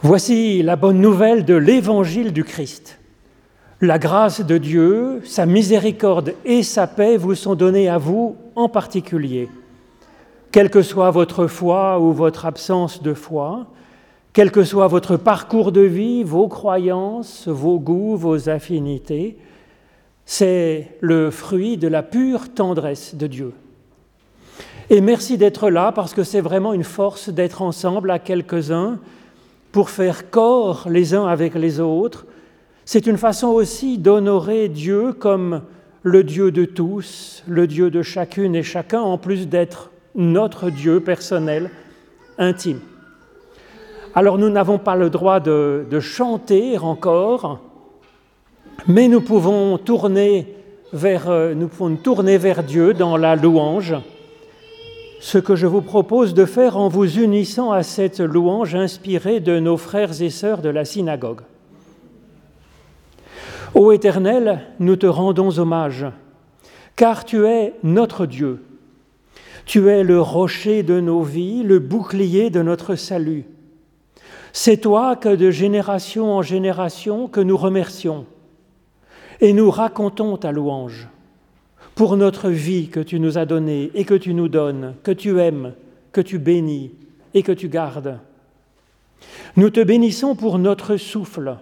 Voici la bonne nouvelle de l'évangile du Christ. La grâce de Dieu, sa miséricorde et sa paix vous sont données à vous en particulier. Quelle que soit votre foi ou votre absence de foi, quel que soit votre parcours de vie, vos croyances, vos goûts, vos affinités, c'est le fruit de la pure tendresse de Dieu. Et merci d'être là parce que c'est vraiment une force d'être ensemble à quelques-uns pour faire corps les uns avec les autres. C'est une façon aussi d'honorer Dieu comme le Dieu de tous, le Dieu de chacune et chacun, en plus d'être notre Dieu personnel, intime. Alors nous n'avons pas le droit de, chanter encore, mais nous pouvons tourner vers, euh, nous pouvons tourner vers Dieu dans la louange ce que je vous propose de faire en vous unissant à cette louange inspirée de nos frères et sœurs de la synagogue. Ô Éternel, nous te rendons hommage, car tu es notre Dieu. Tu es le rocher de nos vies, le bouclier de notre salut. C'est toi que de génération en génération que nous remercions et nous racontons ta louange pour notre vie que tu nous as donnée et que tu nous donnes, que tu aimes, que tu bénis et que tu gardes. Nous te bénissons pour notre souffle,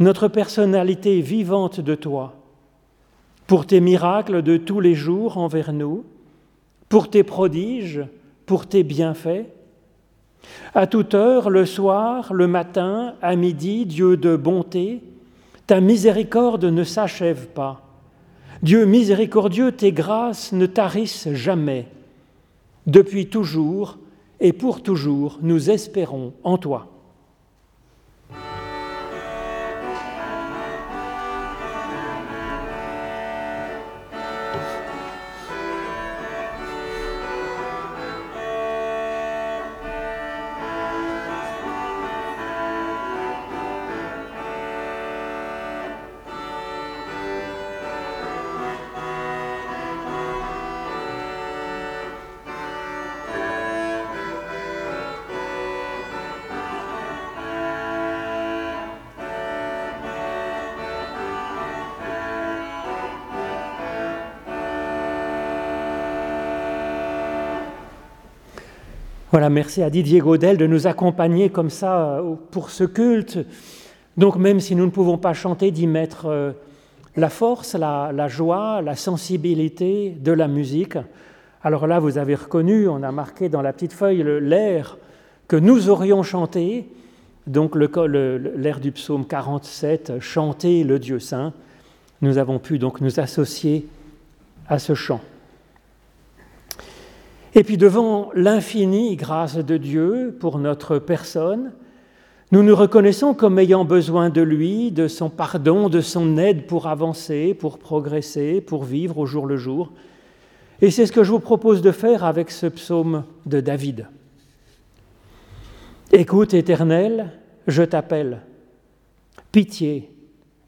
notre personnalité vivante de toi, pour tes miracles de tous les jours envers nous, pour tes prodiges, pour tes bienfaits. À toute heure, le soir, le matin, à midi, Dieu de bonté, ta miséricorde ne s'achève pas. Dieu miséricordieux, tes grâces ne tarissent jamais. Depuis toujours et pour toujours, nous espérons en toi. Merci à Didier Godel de nous accompagner comme ça euh, pour ce culte. Donc même si nous ne pouvons pas chanter, d'y mettre euh, la force, la, joie, la sensibilité de la musique. Alors là, vous avez reconnu, on a marqué dans la petite feuille l'air que nous aurions chanté, donc l'air du psaume 47, Chanter le Dieu saint. Nous avons pu donc nous associer à ce chant. Et puis devant l'infinie grâce de Dieu pour notre personne, nous nous reconnaissons comme ayant besoin de lui, de son pardon, de son aide pour avancer, pour progresser, pour vivre au jour le jour. Et c'est ce que je vous propose de faire avec ce psaume de David. Écoute, Éternel, je t'appelle. Pitié,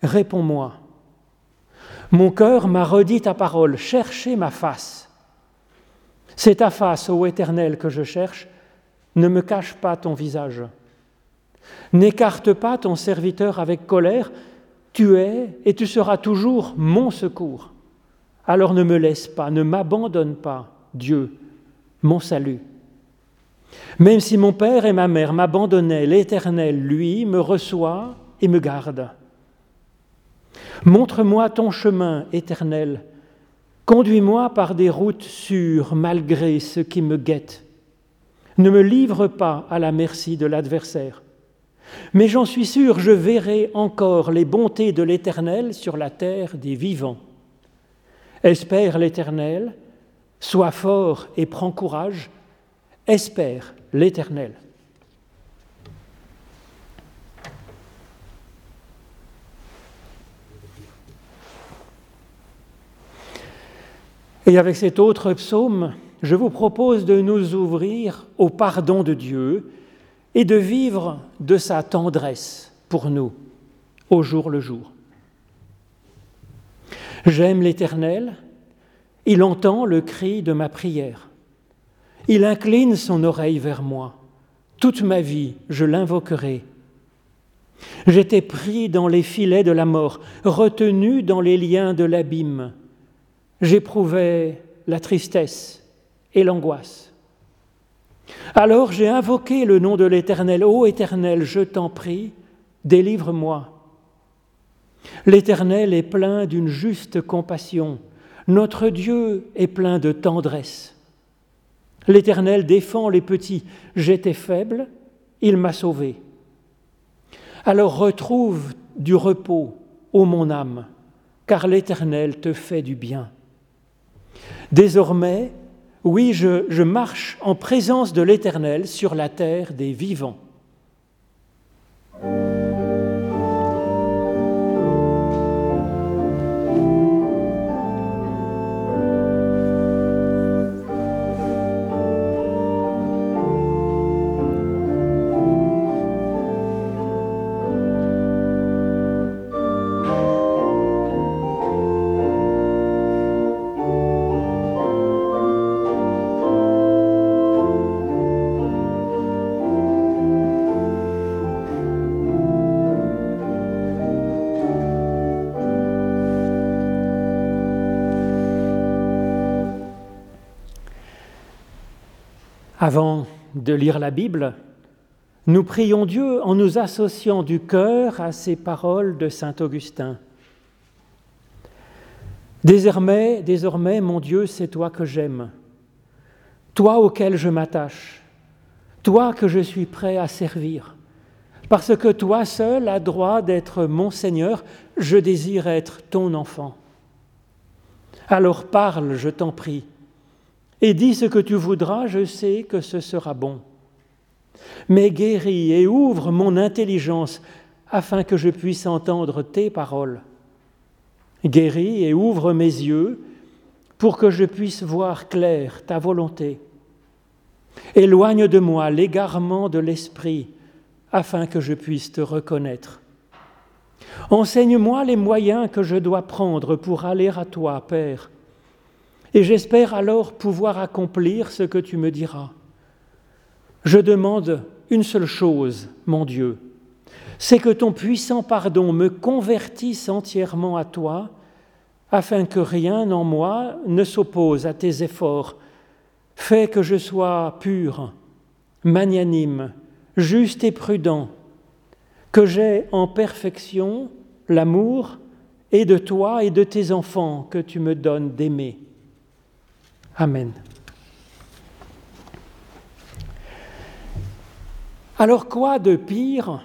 réponds-moi. Mon cœur m'a redit ta parole, cherchez ma face. C'est ta face, ô Éternel, que je cherche. Ne me cache pas ton visage. N'écarte pas ton serviteur avec colère. Tu es et tu seras toujours mon secours. Alors ne me laisse pas, ne m'abandonne pas, Dieu, mon salut. Même si mon père et ma mère m'abandonnaient, l'Éternel, lui, me reçoit et me garde. Montre-moi ton chemin, Éternel, Conduis-moi par des routes sûres malgré ce qui me guette. Ne me livre pas à la merci de l'adversaire. Mais j'en suis sûr, je verrai encore les bontés de l'Éternel sur la terre des vivants. Espère l'Éternel, sois fort et prends courage, espère l'Éternel. Et avec cet autre psaume, je vous propose de nous ouvrir au pardon de Dieu et de vivre de sa tendresse pour nous au jour le jour. J'aime l'Éternel, il entend le cri de ma prière, il incline son oreille vers moi. Toute ma vie, je l'invoquerai J'étais pris dans les filets de la mort, retenu dans les liens de l'abîme. J'éprouvais la tristesse et l'angoisse. Alors j'ai invoqué le nom de l'Éternel. Ô Éternel, je t'en prie, délivre-moi. L'Éternel est plein d'une juste compassion. Notre Dieu est plein de tendresse. L'Éternel défend les petits. J'étais faible, il m'a sauvé. Alors retrouve du repos, ô mon âme, car l'Éternel te fait du bien. Désormais, oui, je, marche en présence de l'Éternel sur la terre des vivants. Avant de lire la Bible, nous prions Dieu en nous associant du cœur à ces paroles de Saint Augustin. Désormais, désormais, mon Dieu, c'est toi que j'aime, toi auquel je m'attache, toi que je suis prêt à servir, parce que toi seul as droit d'être mon Seigneur, je désire être ton enfant. Alors parle, je t'en prie, et dis ce que tu voudras, je sais que ce sera bon. Mais guéris et ouvre mon intelligence afin que je puisse entendre tes paroles. Guéris et ouvre mes yeux pour que je puisse voir clair ta volonté. Éloigne de moi l'égarement de l'esprit afin que je puisse te reconnaître. Enseigne-moi les moyens que je dois prendre pour aller à toi, Père et j'espère alors pouvoir accomplir ce que tu me diras. Je demande une seule chose, mon Dieu, c'est que ton puissant pardon me convertisse entièrement à toi, afin que rien en moi ne s'oppose à tes efforts. Fais que je sois pur, magnanime, juste et prudent, que j'aie en perfection l'amour et de toi et de tes enfants que tu me donnes d'aimer. Amen. Alors quoi de pire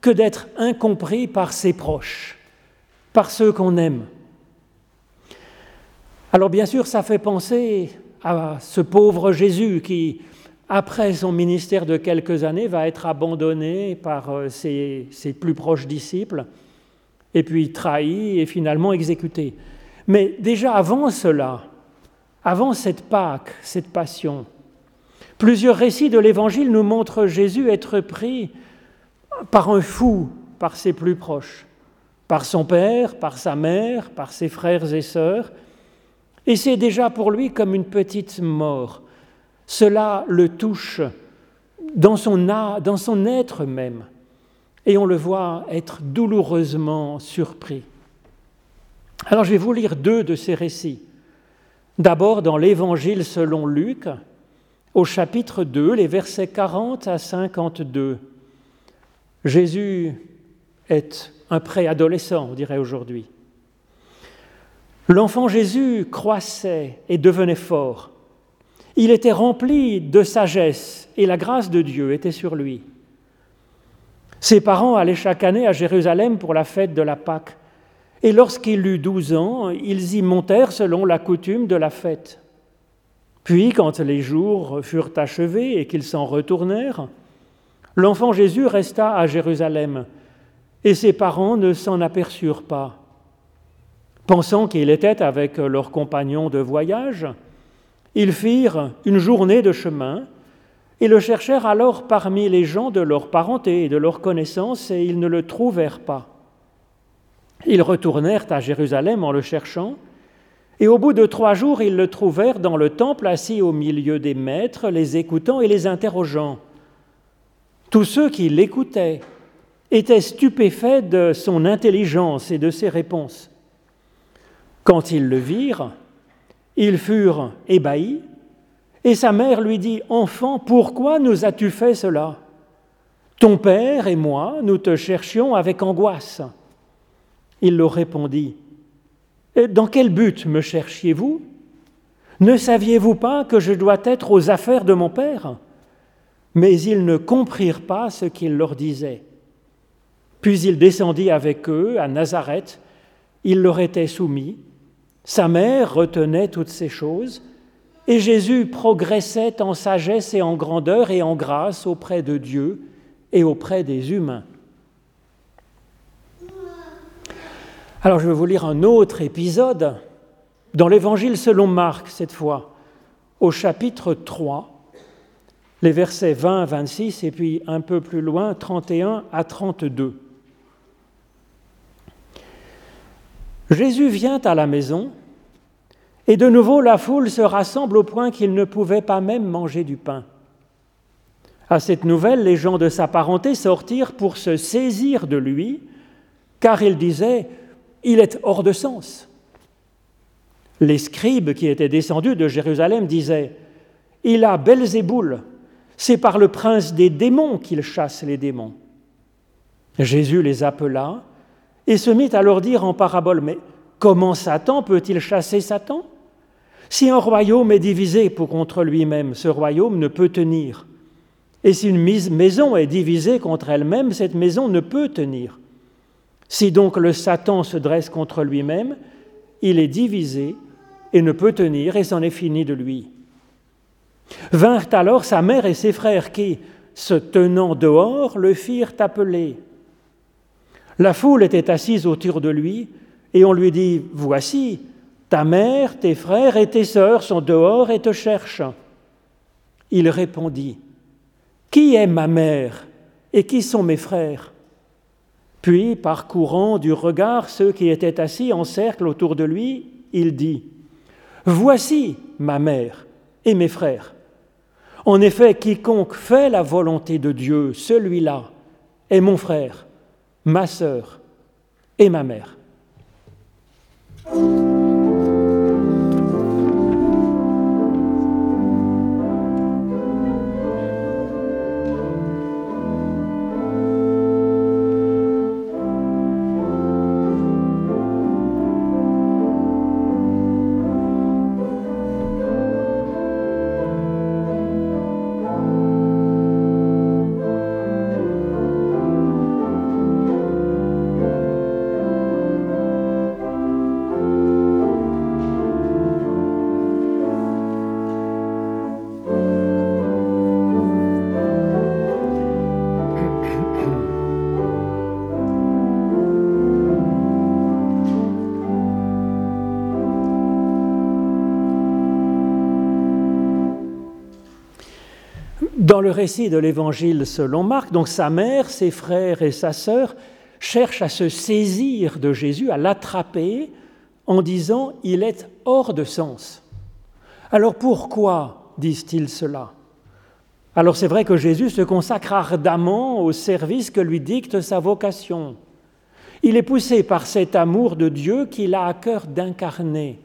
que d'être incompris par ses proches, par ceux qu'on aime? Alors bien sûr, ça fait penser à ce pauvre Jésus qui, après son ministère de quelques années, va être abandonné par euh, ses, ses plus proches disciples, et puis trahi et finalement exécuté. Mais déjà avant cela, avant cette Pâque, cette passion. Plusieurs récits de l'Évangile nous montrent Jésus être pris par un fou, par ses plus proches, par son père, par sa mère, par ses frères et sœurs. Et c'est déjà pour lui comme une petite mort. Cela le touche dans son, dans son être même. Et on le voit être douloureusement surpris. Alors je vais vous lire deux de ces récits. D'abord dans l'Évangile selon Luc, au chapitre 2, les versets 40 à 52. Jésus est un préadolescent, on dirait aujourd'hui. L'enfant Jésus croissait et devenait fort. Il était rempli de sagesse et la grâce de Dieu était sur lui. Ses parents allaient chaque année à Jérusalem pour la fête de la Pâque. Et lorsqu'il eut douze ans, ils y montèrent selon la coutume de la fête. Puis, quand les jours furent achevés et qu'ils s'en retournèrent, l'enfant Jésus resta à Jérusalem, et ses parents ne s'en aperçurent pas. Pensant qu'il était avec leurs compagnons de voyage, ils firent une journée de chemin et le cherchèrent alors parmi les gens de leur parenté et de leur connaissance, et ils ne le trouvèrent pas. Ils retournèrent à Jérusalem en le cherchant, et au bout de trois jours, ils le trouvèrent dans le temple assis au milieu des maîtres, les écoutant et les interrogeant. Tous ceux qui l'écoutaient étaient stupéfaits de son intelligence et de ses réponses. Quand ils le virent, ils furent ébahis, et sa mère lui dit, Enfant, pourquoi nous as-tu fait cela? Ton père et moi, nous te cherchions avec angoisse. Il leur répondit, Dans quel but me cherchiez-vous? Ne saviez-vous pas que je dois être aux affaires de mon père? Mais ils ne comprirent pas ce qu'il leur disait. Puis il descendit avec eux à Nazareth, il leur était soumis, sa mère retenait toutes ces choses, et Jésus progressait en sagesse et en grandeur et en grâce auprès de Dieu et auprès des humains. Alors je vais vous lire un autre épisode dans l'Évangile selon Marc cette fois, au chapitre 3, les versets 20 à 26 et puis un peu plus loin 31 à 32. Jésus vient à la maison et de nouveau la foule se rassemble au point qu'il ne pouvait pas même manger du pain. À cette nouvelle, les gens de sa parenté sortirent pour se saisir de lui, car ils disaient il est hors de sens. Les scribes qui étaient descendus de Jérusalem disaient Il a Belzéboul, c'est par le prince des démons qu'il chasse les démons. Jésus les appela et se mit à leur dire en parabole Mais comment Satan peut-il chasser Satan? Si un royaume est divisé pour contre lui-même, ce royaume ne peut tenir. Et si une maison est divisée contre elle-même, cette maison ne peut tenir. Si donc le Satan se dresse contre lui-même, il est divisé et ne peut tenir, et c'en est fini de lui. Vinrent alors sa mère et ses frères qui, se tenant dehors, le firent appeler. La foule était assise autour de lui, et on lui dit, Voici, ta mère, tes frères et tes sœurs sont dehors et te cherchent. Il répondit, Qui est ma mère et qui sont mes frères? Puis, parcourant du regard ceux qui étaient assis en cercle autour de lui, il dit, Voici ma mère et mes frères. En effet, quiconque fait la volonté de Dieu, celui-là est mon frère, ma sœur et ma mère. Dans le récit de l'Évangile selon Marc, donc sa mère, ses frères et sa sœur cherchent à se saisir de Jésus, à l'attraper en disant il est hors de sens. Alors pourquoi disent-ils cela? Alors c'est vrai que Jésus se consacre ardemment au service que lui dicte sa vocation. Il est poussé par cet amour de Dieu qu'il a à cœur d'incarner.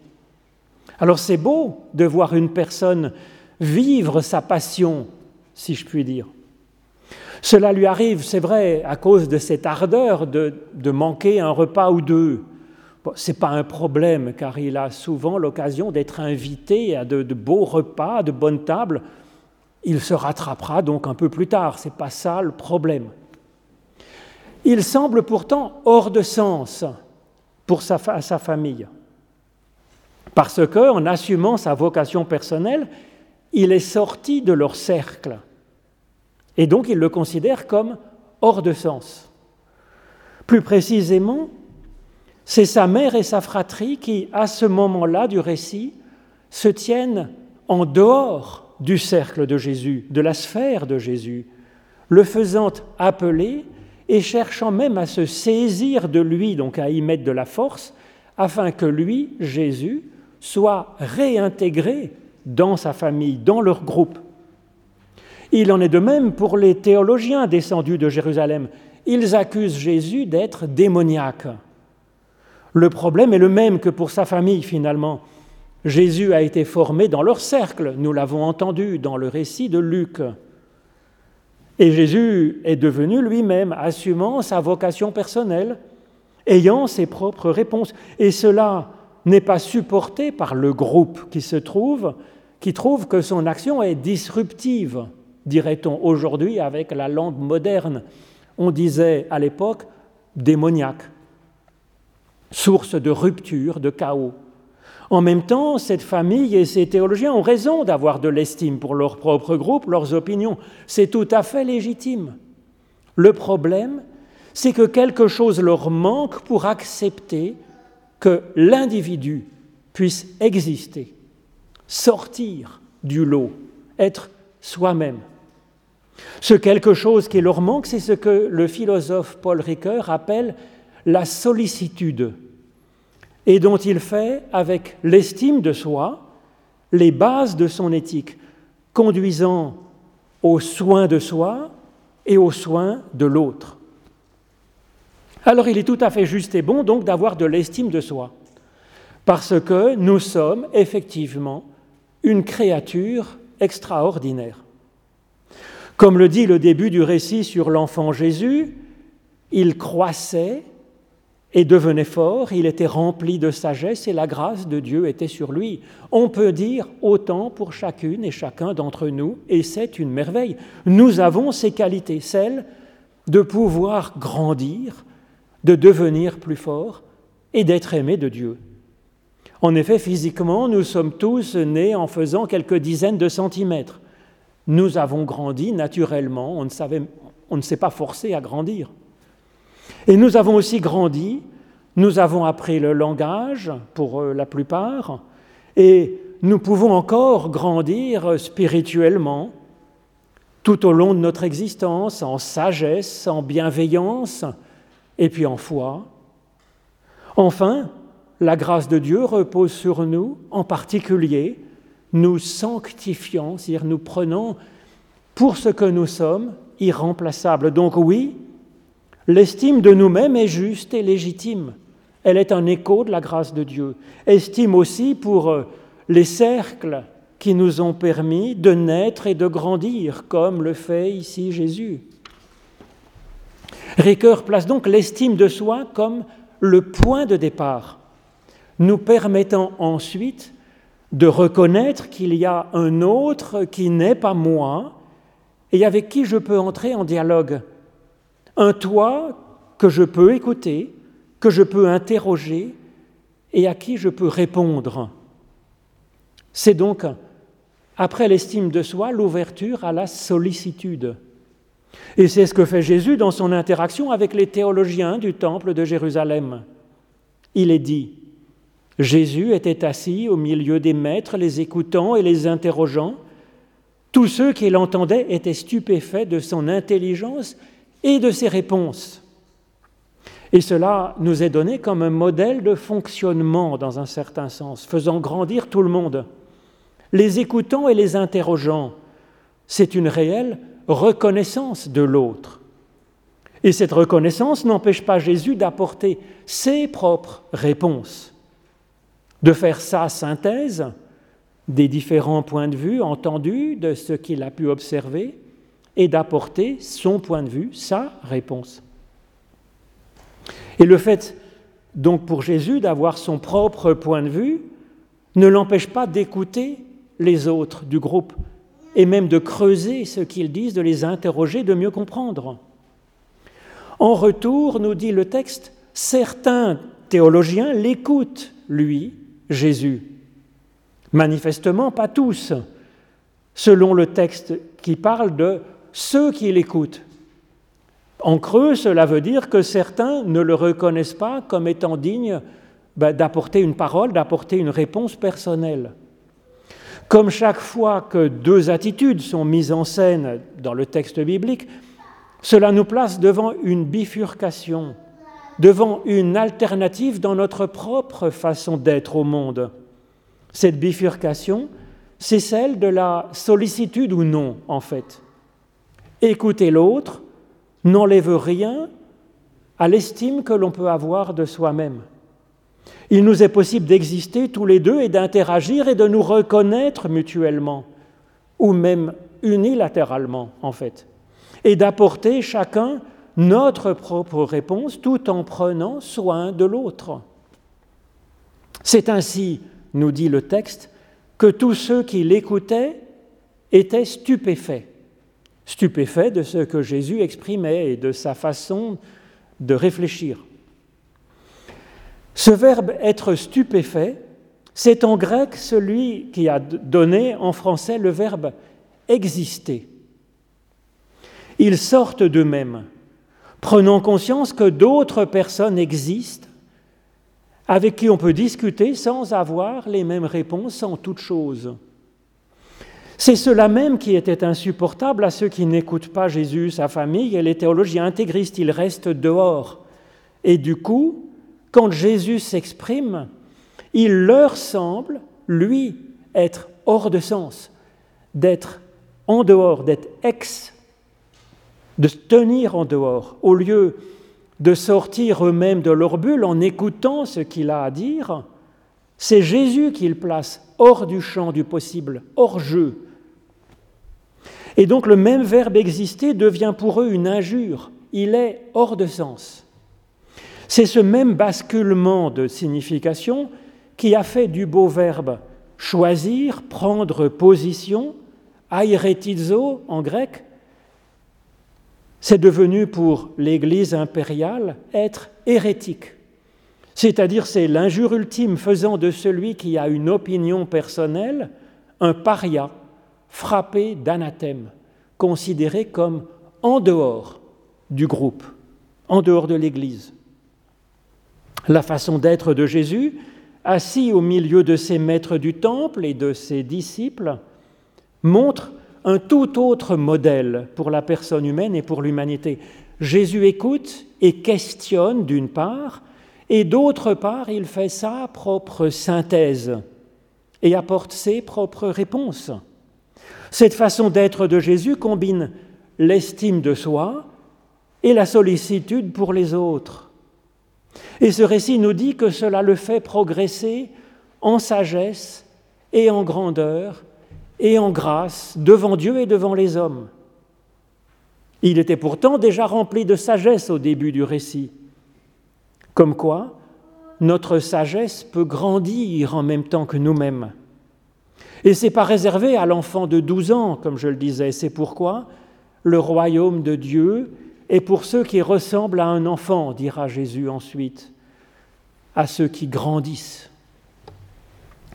Alors c'est beau de voir une personne vivre sa passion si je puis dire. Cela lui arrive, c'est vrai, à cause de cette ardeur de, manquer un repas ou deux. Ce n'est pas un problème, car il a souvent l'occasion d'être invité à de, beaux repas, de bonnes tables. Il se rattrapera donc un peu plus tard, ce n'est pas ça le problème. Il semble pourtant hors de sens pour sa, sa famille, parce qu'en assumant sa vocation personnelle, il est sorti de leur cercle. Et donc il le considère comme hors de sens. Plus précisément, c'est sa mère et sa fratrie qui, à ce moment-là du récit, se tiennent en dehors du cercle de Jésus, de la sphère de Jésus, le faisant appeler et cherchant même à se saisir de lui, donc à y mettre de la force, afin que lui, Jésus, soit réintégré dans sa famille, dans leur groupe. Il en est de même pour les théologiens descendus de Jérusalem. ils accusent Jésus d'être démoniaque. Le problème est le même que pour sa famille finalement. Jésus a été formé dans leur cercle, nous l'avons entendu dans le récit de Luc. Et Jésus est devenu lui-même, assumant sa vocation personnelle, ayant ses propres réponses. Et cela n'est pas supporté par le groupe qui se trouve, qui trouve que son action est disruptive, dirait-on aujourd'hui avec la langue moderne. On disait à l'époque démoniaque, source de rupture, de chaos. En même temps, cette famille et ces théologiens ont raison d'avoir de l'estime pour leur propre groupe, leurs opinions. C'est tout à fait légitime. Le problème, c'est que quelque chose leur manque pour accepter que l'individu puisse exister, sortir du lot, être soi-même. Ce quelque chose qui leur manque, c'est ce que le philosophe Paul Ricoeur appelle la sollicitude et dont il fait, avec l'estime de soi, les bases de son éthique, conduisant aux soins de soi et aux soins de l'autre. Alors il est tout à fait juste et bon donc d'avoir de l'estime de soi, parce que nous sommes effectivement une créature extraordinaire. Comme le dit le début du récit sur l'enfant Jésus, il croissait et devenait fort, il était rempli de sagesse et la grâce de Dieu était sur lui. On peut dire autant pour chacune et chacun d'entre nous, et c'est une merveille. Nous avons ces qualités, celles de pouvoir grandir, de devenir plus fort et d'être aimé de Dieu. En effet, physiquement, nous sommes tous nés en faisant quelques dizaines de centimètres. Nous avons grandi naturellement, on ne, s'est pas forcé à grandir. Et nous avons aussi grandi, nous avons appris le langage pour euh, la plupart, et nous pouvons encore grandir spirituellement tout au long de notre existence, en sagesse, en bienveillance, et puis en foi. Enfin, la grâce de Dieu repose sur nous, en particulier, nous sanctifiant, c'est-à-dire nous prenons pour ce que nous sommes, irremplaçables. Donc oui, L'estime de nous-mêmes est juste et légitime. Elle est un écho de la grâce de Dieu. Estime aussi pour euh, les cercles qui nous ont permis de naître et de grandir, comme le fait ici Jésus. Ricoeur place donc l'estime de soi comme le point de départ, nous permettant ensuite de reconnaître qu'il y a un autre qui n'est pas moi et avec qui je peux entrer en dialogue un toi que je peux écouter, que je peux interroger et à qui je peux répondre. C'est donc, après l'estime de soi, l'ouverture à la sollicitude. Et c'est ce que fait Jésus dans son interaction avec les théologiens du temple de Jérusalem. Il est dit, Jésus était assis au milieu des maîtres, les écoutant et les interrogeant. Tous ceux qui l'entendaient étaient stupéfaits de son intelligence et de ses réponses. Et cela nous est donné comme un modèle de fonctionnement dans un certain sens, faisant grandir tout le monde. Les écoutant et les interrogeant, c'est une réelle reconnaissance de l'autre. Et cette reconnaissance n'empêche pas Jésus d'apporter ses propres réponses, de faire sa synthèse des différents points de vue entendus, de ce qu'il a pu observer, et d'apporter son point de vue, sa réponse. Et le fait donc pour Jésus d'avoir son propre point de vue ne l'empêche pas d'écouter les autres du groupe et même de creuser ce qu'ils disent, de les interroger, de mieux comprendre. En retour, nous dit le texte, certains théologiens l'écoutent, lui, Jésus. Manifestement, pas tous, selon le texte qui parle de ceux qui l'écoutent. En creux, cela veut dire que certains ne le reconnaissent pas comme étant digne ben, d'apporter une parole, d'apporter une réponse personnelle. Comme chaque fois que deux attitudes sont mises en scène dans le texte biblique, cela nous place devant une bifurcation, devant une alternative dans notre propre façon d'être au monde. Cette bifurcation, c'est celle de la sollicitude ou non, en fait. Écouter l'autre n'enlève rien à l'estime que l'on peut avoir de soi-même. Il nous est possible d'exister tous les deux et d'interagir et de nous reconnaître mutuellement, ou même unilatéralement en fait, et d'apporter chacun notre propre réponse tout en prenant soin de l'autre. C'est ainsi, nous dit le texte, que tous ceux qui l'écoutaient étaient stupéfaits, stupéfaits de ce que Jésus exprimait et de sa façon de réfléchir. Ce verbe être stupéfait, c'est en grec celui qui a donné en français le verbe exister. Ils sortent d'eux-mêmes, prenant conscience que d'autres personnes existent avec qui on peut discuter sans avoir les mêmes réponses en toute chose. C'est cela même qui était insupportable à ceux qui n'écoutent pas Jésus, sa famille et les théologiens intégristes. Ils restent dehors. Et du coup, quand Jésus s'exprime, il leur semble, lui, être hors de sens, d'être en dehors, d'être ex, de tenir en dehors, au lieu de sortir eux-mêmes de leur bulle en écoutant ce qu'il a à dire, c'est Jésus qu'ils place hors du champ du possible, hors jeu. Et donc le même verbe exister devient pour eux une injure, il est hors de sens. C'est ce même basculement de signification qui a fait du beau verbe choisir, prendre position, airetizo en grec, c'est devenu pour l'Église impériale être hérétique. C'est-à-dire c'est l'injure ultime faisant de celui qui a une opinion personnelle un paria, frappé d'anathème, considéré comme en dehors du groupe, en dehors de l'Église. La façon d'être de Jésus, assis au milieu de ses maîtres du temple et de ses disciples, montre un tout autre modèle pour la personne humaine et pour l'humanité. Jésus écoute et questionne d'une part, et d'autre part, il fait sa propre synthèse et apporte ses propres réponses. Cette façon d'être de Jésus combine l'estime de soi et la sollicitude pour les autres. Et ce récit nous dit que cela le fait progresser en sagesse et en grandeur et en grâce devant Dieu et devant les hommes. Il était pourtant déjà rempli de sagesse au début du récit. Comme quoi, notre sagesse peut grandir en même temps que nous-mêmes. Et ce n'est pas réservé à l'enfant de 12 ans, comme je le disais, c'est pourquoi le royaume de Dieu est pour ceux qui ressemblent à un enfant, dira Jésus ensuite, à ceux qui grandissent.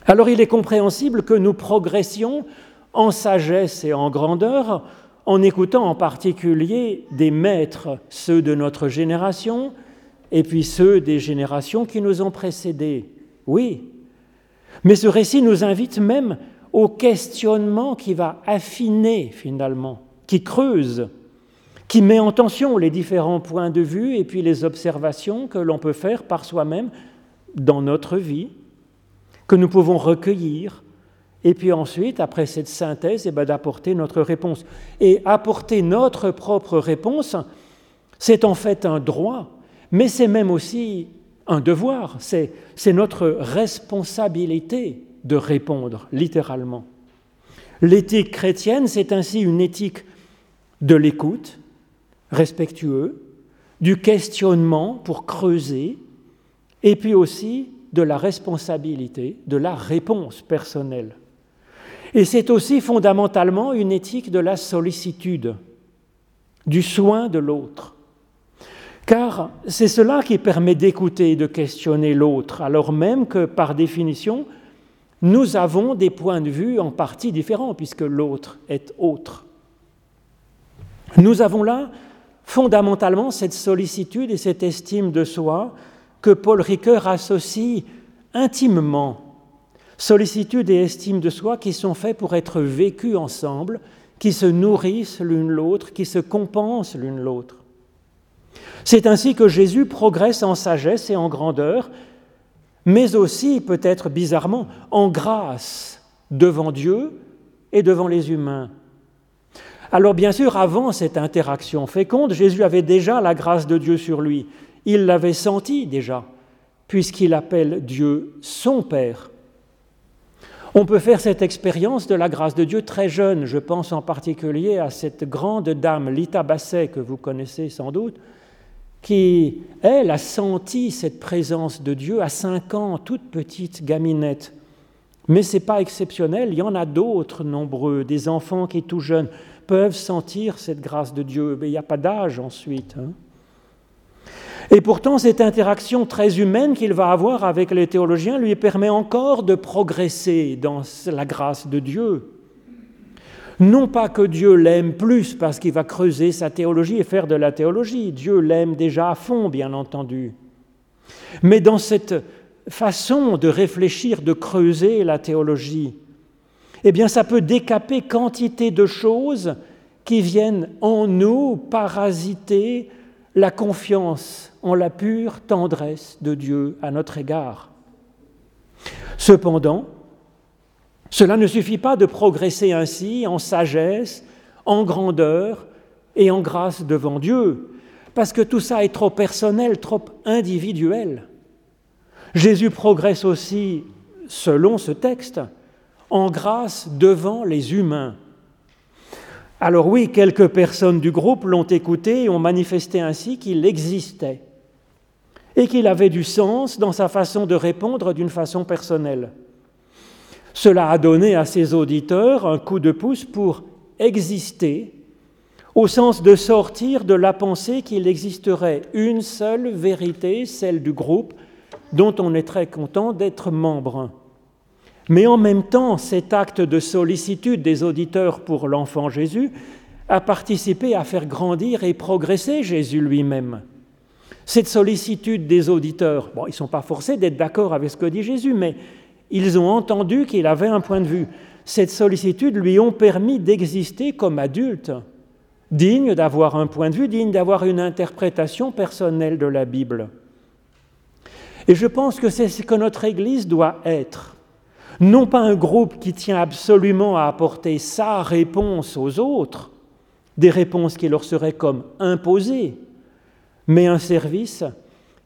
Alors il est compréhensible que nous progressions en sagesse et en grandeur en écoutant en particulier des maîtres, ceux de notre génération, et puis ceux des générations qui nous ont précédés. Oui, mais ce récit nous invite même au questionnement qui va affiner finalement, qui creuse, qui met en tension les différents points de vue et puis les observations que l'on peut faire par soi-même dans notre vie que nous pouvons recueillir, et puis ensuite, après cette synthèse, eh ben, d'apporter notre réponse. Et apporter notre propre réponse, c'est en fait un droit, mais c'est même aussi un devoir, c'est notre responsabilité de répondre, littéralement. L'éthique chrétienne, c'est ainsi une éthique de l'écoute, respectueux, du questionnement pour creuser, et puis aussi de la responsabilité, de la réponse personnelle. Et c'est aussi fondamentalement une éthique de la sollicitude, du soin de l'autre. Car c'est cela qui permet d'écouter et de questionner l'autre, alors même que, par définition, nous avons des points de vue en partie différents, puisque l'autre est autre. Nous avons là fondamentalement cette sollicitude et cette estime de soi que Paul Ricoeur associe intimement sollicitude et estime de soi qui sont faits pour être vécus ensemble, qui se nourrissent l'une l'autre, qui se compensent l'une l'autre. C'est ainsi que Jésus progresse en sagesse et en grandeur, mais aussi, peut-être bizarrement, en grâce devant Dieu et devant les humains. Alors bien sûr, avant cette interaction féconde, Jésus avait déjà la grâce de Dieu sur lui. Il l'avait senti déjà, puisqu'il appelle Dieu son Père. On peut faire cette expérience de la grâce de Dieu très jeune. Je pense en particulier à cette grande dame, Lita Basset, que vous connaissez sans doute, qui, elle, a senti cette présence de Dieu à cinq ans, toute petite gaminette. Mais ce n'est pas exceptionnel, il y en a d'autres nombreux, des enfants qui, tout jeunes, peuvent sentir cette grâce de Dieu. Mais il n'y a pas d'âge ensuite. Hein. Et pourtant, cette interaction très humaine qu'il va avoir avec les théologiens lui permet encore de progresser dans la grâce de Dieu. Non pas que Dieu l'aime plus parce qu'il va creuser sa théologie et faire de la théologie, Dieu l'aime déjà à fond, bien entendu. Mais dans cette façon de réfléchir, de creuser la théologie, eh bien ça peut décaper quantité de choses qui viennent en nous parasiter la confiance en la pure tendresse de Dieu à notre égard. Cependant, cela ne suffit pas de progresser ainsi en sagesse, en grandeur et en grâce devant Dieu, parce que tout ça est trop personnel, trop individuel. Jésus progresse aussi, selon ce texte, en grâce devant les humains. Alors oui, quelques personnes du groupe l'ont écouté et ont manifesté ainsi qu'il existait et qu'il avait du sens dans sa façon de répondre d'une façon personnelle. Cela a donné à ses auditeurs un coup de pouce pour exister, au sens de sortir de la pensée qu'il existerait une seule vérité, celle du groupe, dont on est très content d'être membre. Mais en même temps, cet acte de sollicitude des auditeurs pour l'enfant Jésus a participé à faire grandir et progresser Jésus lui-même. Cette sollicitude des auditeurs, ils ne sont pas forcés d'être d'accord avec ce que dit Jésus, mais ils ont entendu qu'il avait un point de vue. Cette sollicitude lui ont permis d'exister comme adulte, digne d'avoir un point de vue, digne d'avoir une interprétation personnelle de la Bible. Et je pense que c'est ce que notre Église doit être non pas un groupe qui tient absolument à apporter sa réponse aux autres, des réponses qui leur seraient comme imposées, mais un service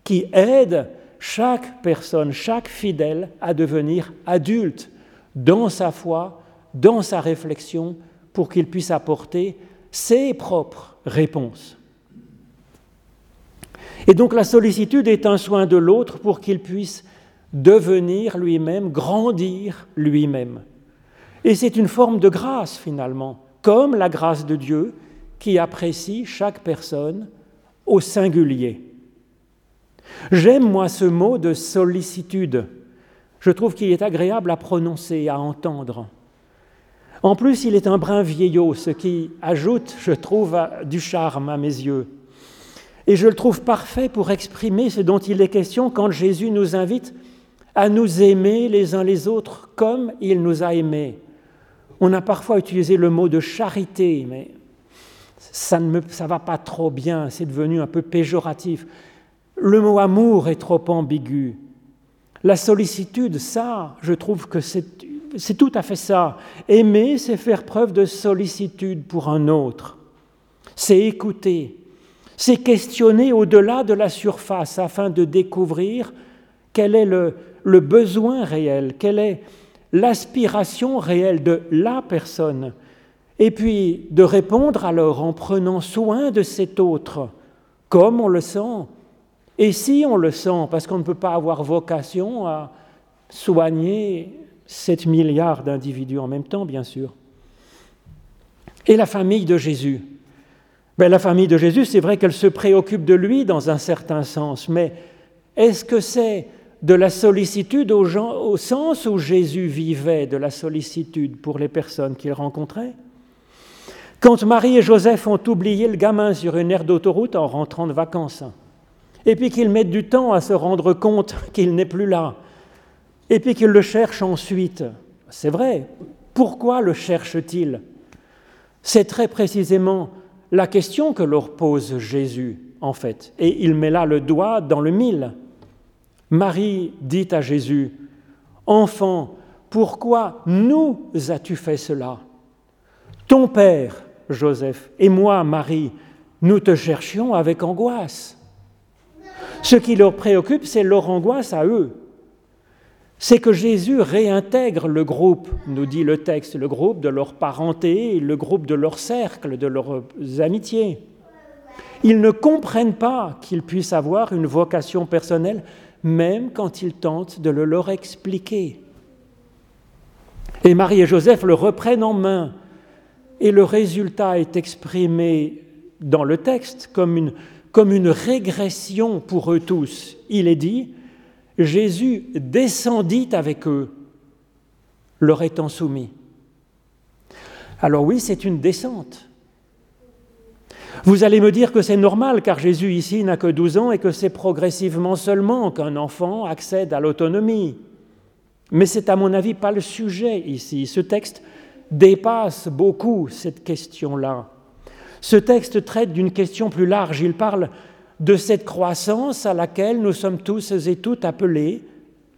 qui aide chaque personne, chaque fidèle à devenir adulte dans sa foi, dans sa réflexion, pour qu'il puisse apporter ses propres réponses. Et donc la sollicitude est un soin de l'autre pour qu'il puisse devenir lui-même, grandir lui-même. Et c'est une forme de grâce finalement, comme la grâce de Dieu qui apprécie chaque personne au singulier. J'aime, moi, ce mot de sollicitude. Je trouve qu'il est agréable à prononcer, à entendre. En plus, il est un brin vieillot, ce qui ajoute, je trouve, du charme à mes yeux. Et je le trouve parfait pour exprimer ce dont il est question quand Jésus nous invite à nous aimer les uns les autres comme il nous a aimés. On a parfois utilisé le mot de charité, mais ça ne ça va pas trop bien, c'est devenu un peu péjoratif. Le mot amour est trop ambigu. La sollicitude, ça, je trouve que c'est tout à fait ça. Aimer, c'est faire preuve de sollicitude pour un autre. C'est écouter. C'est questionner au-delà de la surface afin de découvrir quel est le, le besoin réel, quelle est l'aspiration réelle de la personne, et puis de répondre alors en prenant soin de cet autre, comme on le sent. Et si on le sent, parce qu'on ne peut pas avoir vocation à soigner 7 milliards d'individus en même temps, bien sûr. Et la famille de Jésus ben, La famille de Jésus, c'est vrai qu'elle se préoccupe de lui dans un certain sens, mais est-ce que c'est de la sollicitude au sens où Jésus vivait de la sollicitude pour les personnes qu'il rencontrait. Quand Marie et Joseph ont oublié le gamin sur une aire d'autoroute en rentrant de vacances, et puis qu'ils mettent du temps à se rendre compte qu'il n'est plus là, et puis qu'ils le cherchent ensuite, c'est vrai, pourquoi le cherchent-ils? C'est très précisément la question que leur pose Jésus, en fait, et il met là le doigt dans le mille. Marie dit à Jésus, Enfant, pourquoi nous as-tu fait cela? Ton père, Joseph, et moi, Marie, nous te cherchions avec angoisse. Ce qui leur préoccupe, c'est leur angoisse à eux. C'est que Jésus réintègre le groupe, nous dit le texte, le groupe de leur parenté, le groupe de leur cercle, de leurs amitiés. Ils ne comprennent pas qu'ils puissent avoir une vocation personnelle, même quand ils tentent de le leur expliquer. Et Marie et Joseph le reprennent en main, et le résultat est exprimé dans le texte comme une, comme une régression pour eux tous. Il est dit, Jésus descendit avec eux, leur étant soumis. Alors oui, c'est une descente. Vous allez me dire que c'est normal car Jésus ici n'a que 12 ans et que c'est progressivement seulement qu'un enfant accède à l'autonomie. Mais c'est à mon avis pas le sujet ici. Ce texte dépasse beaucoup cette question-là. Ce texte traite d'une question plus large. Il parle de cette croissance à laquelle nous sommes tous et toutes appelés,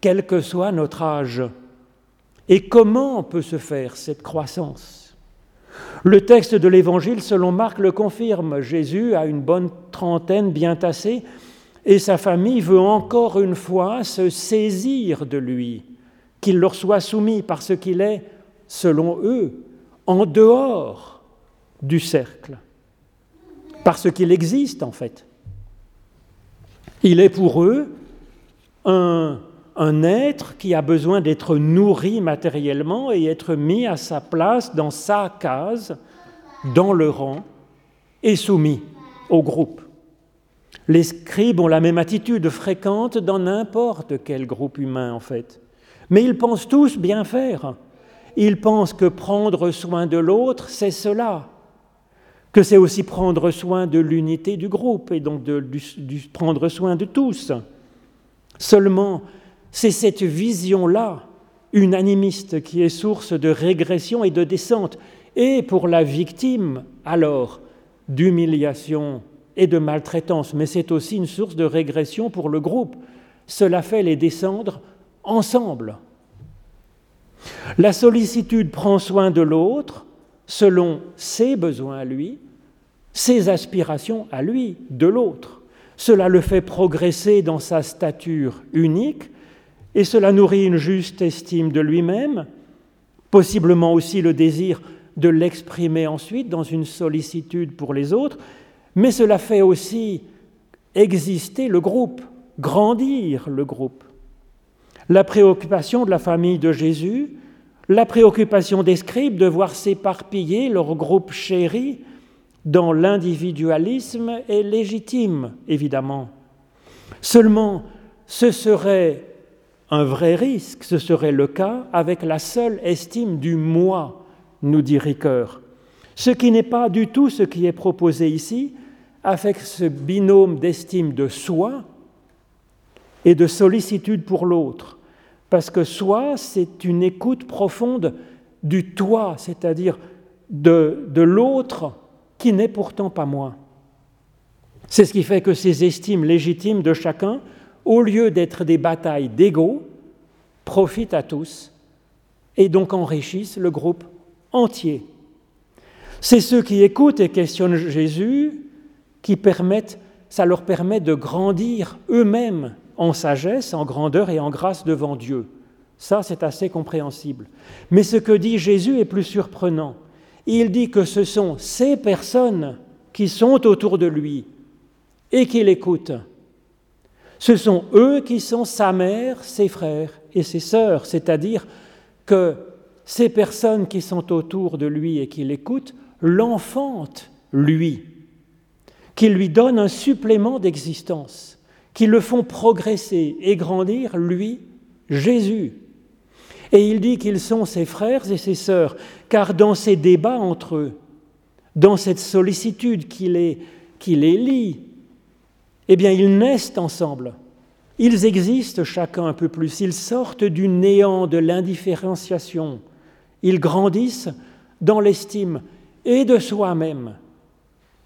quel que soit notre âge. Et comment peut se faire cette croissance? Le texte de l'Évangile, selon Marc, le confirme. Jésus a une bonne trentaine bien tassée et sa famille veut encore une fois se saisir de lui, qu'il leur soit soumis parce qu'il est, selon eux, en dehors du cercle parce qu'il existe en fait. Il est pour eux un, être qui a besoin d'être nourri matériellement et être mis à sa place dans sa case, dans le rang, et soumis au groupe. Les scribes ont la même attitude fréquente dans n'importe quel groupe humain en fait. Mais ils pensent tous bien faire. Ils pensent que prendre soin de l'autre, c'est cela que c'est aussi prendre soin de l'unité du groupe et donc de, prendre soin de tous. Seulement, c'est cette vision-là, unanimiste, qui est source de régression et de descente, et pour la victime, alors, d'humiliation et de maltraitance, mais c'est aussi une source de régression pour le groupe. Cela fait les descendre ensemble. La sollicitude prend soin de l'autre, selon ses besoins à lui, ses aspirations à lui, de l'autre. Cela le fait progresser dans sa stature unique et cela nourrit une juste estime de lui-même, possiblement aussi le désir de l'exprimer ensuite dans une sollicitude pour les autres, mais cela fait aussi exister le groupe, grandir le groupe. La préoccupation de la famille de Jésus la préoccupation des scribes de voir s'éparpiller leur groupe chéri dans l'individualisme est légitime, évidemment. Seulement, ce serait un vrai risque, ce serait le cas avec la seule estime du moi, nous dit Ricoeur. Ce qui n'est pas du tout ce qui est proposé ici, avec ce binôme d'estime de soi et de sollicitude pour l'autre. Parce que soi, c'est une écoute profonde du toi, c'est-à-dire de, l'autre qui n'est pourtant pas moi. C'est ce qui fait que ces estimes légitimes de chacun, au lieu d'être des batailles d'ego, profitent à tous et donc enrichissent le groupe entier. C'est ceux qui écoutent et questionnent Jésus qui permettent, ça leur permet de grandir eux-mêmes en sagesse, en grandeur et en grâce devant Dieu. Ça, c'est assez compréhensible. Mais ce que dit Jésus est plus surprenant. Il dit que ce sont ces personnes qui sont autour de lui et qui l'écoutent. Ce sont eux qui sont sa mère, ses frères et ses sœurs, c'est-à-dire que ces personnes qui sont autour de lui et qui l'écoutent l'enfantent, lui, qui lui donnent un supplément d'existence qui le font progresser et grandir, lui, Jésus. Et il dit qu'ils sont ses frères et ses sœurs, car dans ces débats entre eux, dans cette sollicitude qui les, qui les lie, eh bien, ils naissent ensemble. Ils existent chacun un peu plus. Ils sortent du néant de l'indifférenciation. Ils grandissent dans l'estime et de soi-même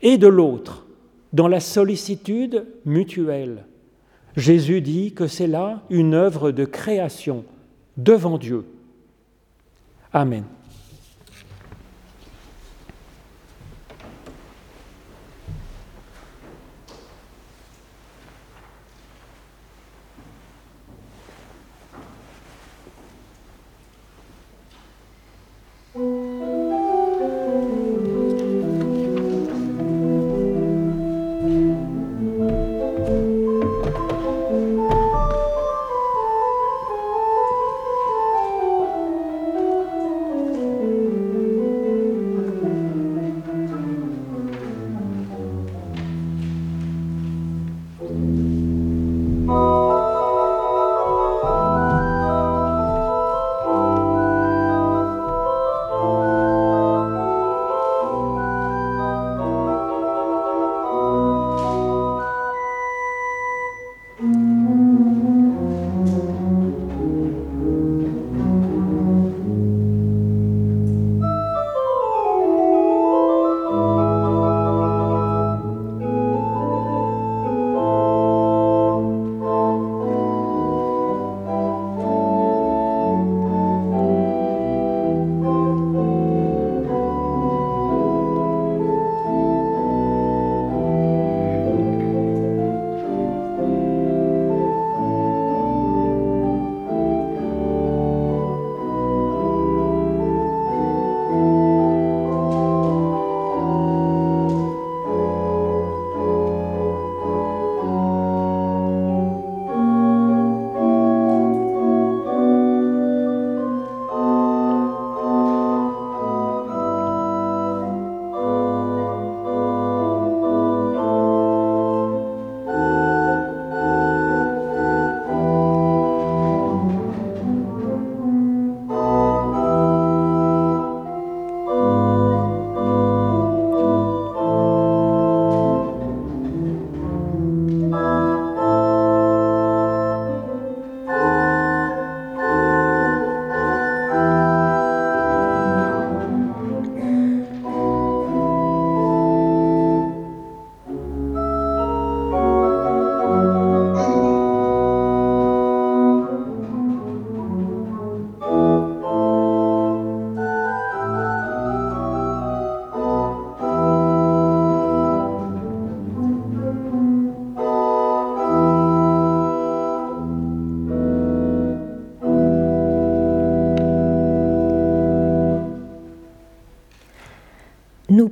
et de l'autre, dans la sollicitude mutuelle. Jésus dit que c'est là une œuvre de création devant Dieu. Amen.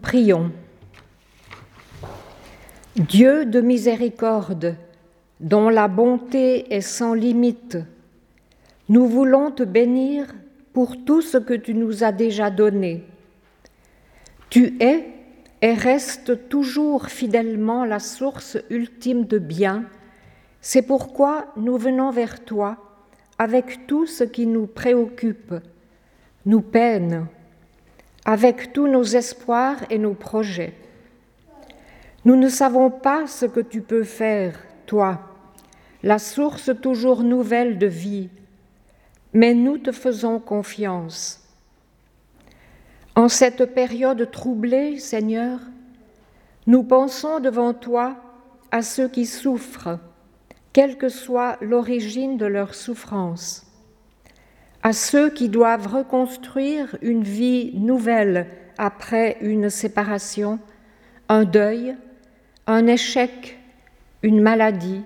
Prions. Dieu de miséricorde, dont la bonté est sans limite, nous voulons te bénir pour tout ce que tu nous as déjà donné. Tu es et restes toujours fidèlement la source ultime de bien. C'est pourquoi nous venons vers toi avec tout ce qui nous préoccupe, nous peine, avec tous nos espoirs et nos projets. Nous ne savons pas ce que tu peux faire, toi, la source toujours nouvelle de vie, mais nous te faisons confiance. En cette période troublée, Seigneur, nous pensons devant toi à ceux qui souffrent, quelle que soit l'origine de leur souffrance, à ceux qui doivent reconstruire une vie nouvelle après une séparation, un deuil, un échec, une maladie,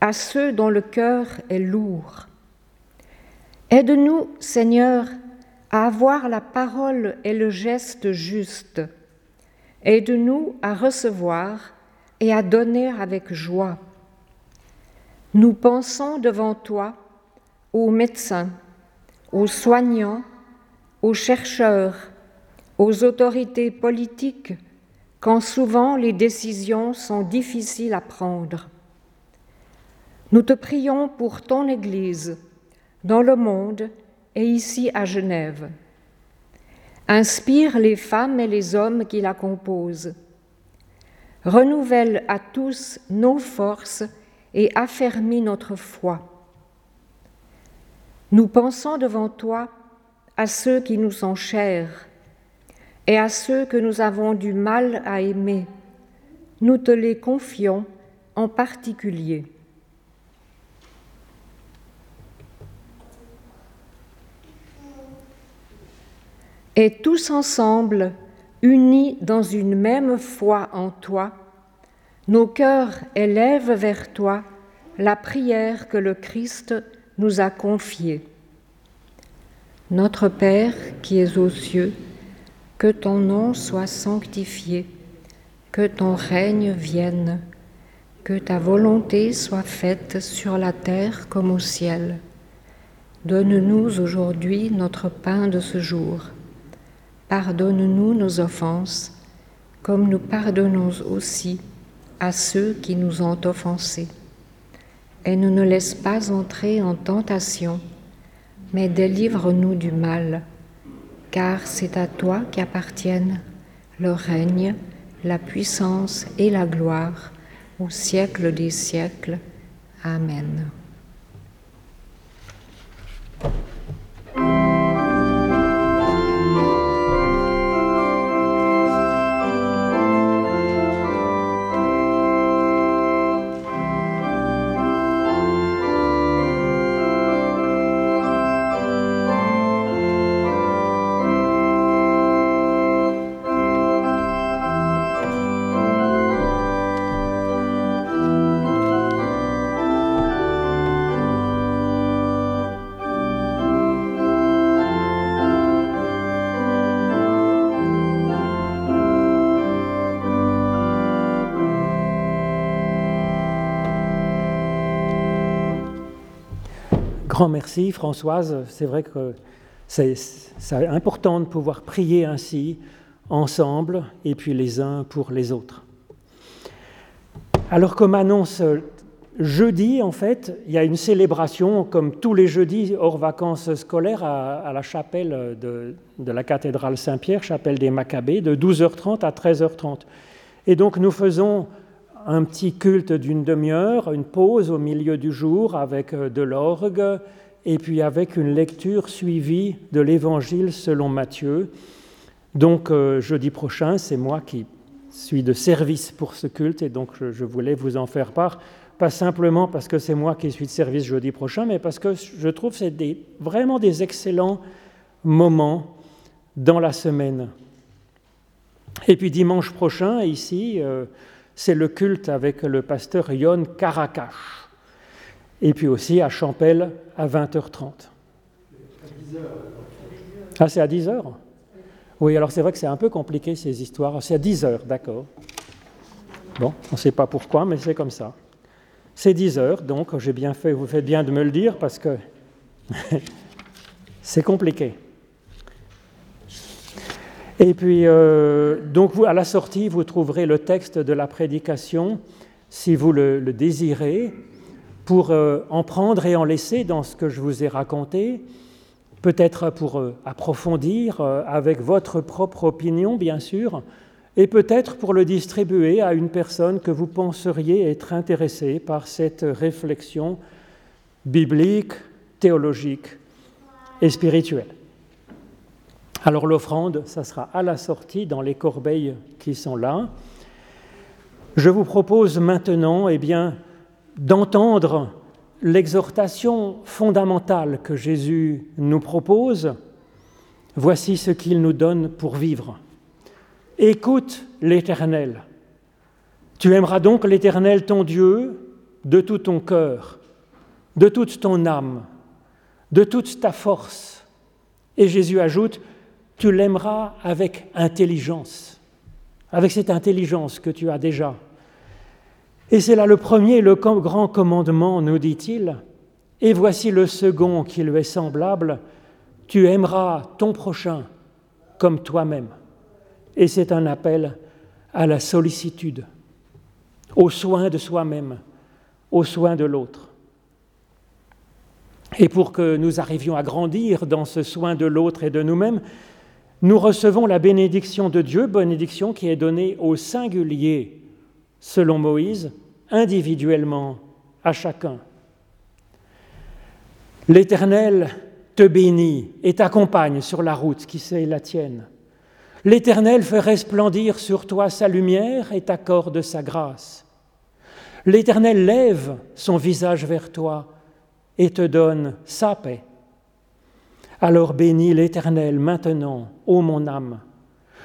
à ceux dont le cœur est lourd. Aide-nous, Seigneur, à avoir la parole et le geste juste. Aide-nous à recevoir et à donner avec joie. Nous pensons devant toi aux médecins, aux soignants, aux chercheurs, aux autorités politiques, quand souvent les décisions sont difficiles à prendre. Nous te prions pour ton Église dans le monde et ici à Genève. Inspire les femmes et les hommes qui la composent. Renouvelle à tous nos forces et affermis notre foi. Nous pensons devant toi à ceux qui nous sont chers et à ceux que nous avons du mal à aimer. Nous te les confions en particulier. et tous ensemble, unis dans une même foi en toi, nos cœurs élèvent vers toi la prière que le Christ nous a confiée. Notre Père qui es aux cieux, que ton nom soit sanctifié, que ton règne vienne, que ta volonté soit faite sur la terre comme au ciel. Donne-nous aujourd'hui notre pain de ce jour Pardonne-nous nos offenses, comme nous pardonnons aussi à ceux qui nous ont offensés. Et ne nous laisse pas entrer en tentation, mais délivre-nous du mal, car c'est à toi qu'appartiennent le règne, la puissance et la gloire au siècle des siècles. Amen. Grand merci Françoise, c'est vrai que c'est important de pouvoir prier ainsi, ensemble, et puis les uns pour les autres. Alors comme annonce jeudi, en fait, il y a une célébration, comme tous les jeudis, hors vacances scolaires, à, la chapelle de, de la cathédrale Saint-Pierre, chapelle des Maccabées, de 12h30 à 13h30. Et donc nous faisons un petit culte d'une demi-heure, une pause au milieu du jour avec euh, de l'orgue et puis avec une lecture suivie de l'Évangile selon Matthieu. Donc euh, jeudi prochain, c'est moi qui suis de service pour ce culte et donc je, voulais vous en faire part, pas simplement parce que c'est moi qui suis de service jeudi prochain, mais parce que je trouve que c'est vraiment des excellents moments dans la semaine. Et puis dimanche prochain, ici, euh, c'est le culte avec le pasteur Yon Karakash. Et puis aussi à Champel à 20h30. Ah, c'est à 10h Oui, alors c'est vrai que c'est un peu compliqué ces histoires. C'est à 10 heures, d'accord. Bon, on ne sait pas pourquoi, mais c'est comme ça. C'est 10 heures, donc j'ai bien fait, vous faites bien de me le dire parce que c'est compliqué. Et puis, euh, donc à la sortie, vous trouverez le texte de la prédication, si vous le, désirez, pour euh, en prendre et en laisser dans ce que je vous ai raconté, peut-être pour euh, approfondir avec votre propre opinion, bien sûr, et peut-être pour le distribuer à une personne que vous penseriez être intéressée par cette réflexion biblique, théologique et spirituelle. Alors l'offrande, ça sera à la sortie dans les corbeilles qui sont là. Je vous propose maintenant eh bien, d'entendre l'exhortation fondamentale que Jésus nous propose. Voici ce qu'il nous donne pour vivre. Écoute l'Éternel. Tu aimeras donc l'Éternel ton Dieu de tout ton cœur, de toute ton âme, de toute ta force. Et Jésus ajoute, tu l'aimeras avec intelligence, avec cette intelligence que tu as déjà. Et c'est là le premier, le grand commandement, nous dit-il. Et voici le second qui lui est semblable, tu aimeras ton prochain comme toi-même. Et c'est un appel à la sollicitude, au soin de soi-même, au soin de l'autre. Et pour que nous arrivions à grandir dans ce soin de l'autre et de nous-mêmes, nous recevons la bénédiction de Dieu, bénédiction qui est donnée au singulier, selon Moïse, individuellement à chacun. L'Éternel te bénit et t'accompagne sur la route qui c'est la tienne. L'Éternel fait resplendir sur toi sa lumière et t'accorde sa grâce. L'Éternel lève son visage vers toi et te donne sa paix. Alors bénis l'Éternel maintenant, ô mon âme,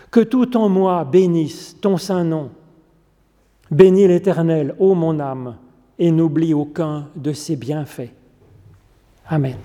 que tout en moi bénisse ton saint nom. Bénis l'Éternel, ô mon âme, et n'oublie aucun de ses bienfaits. Amen.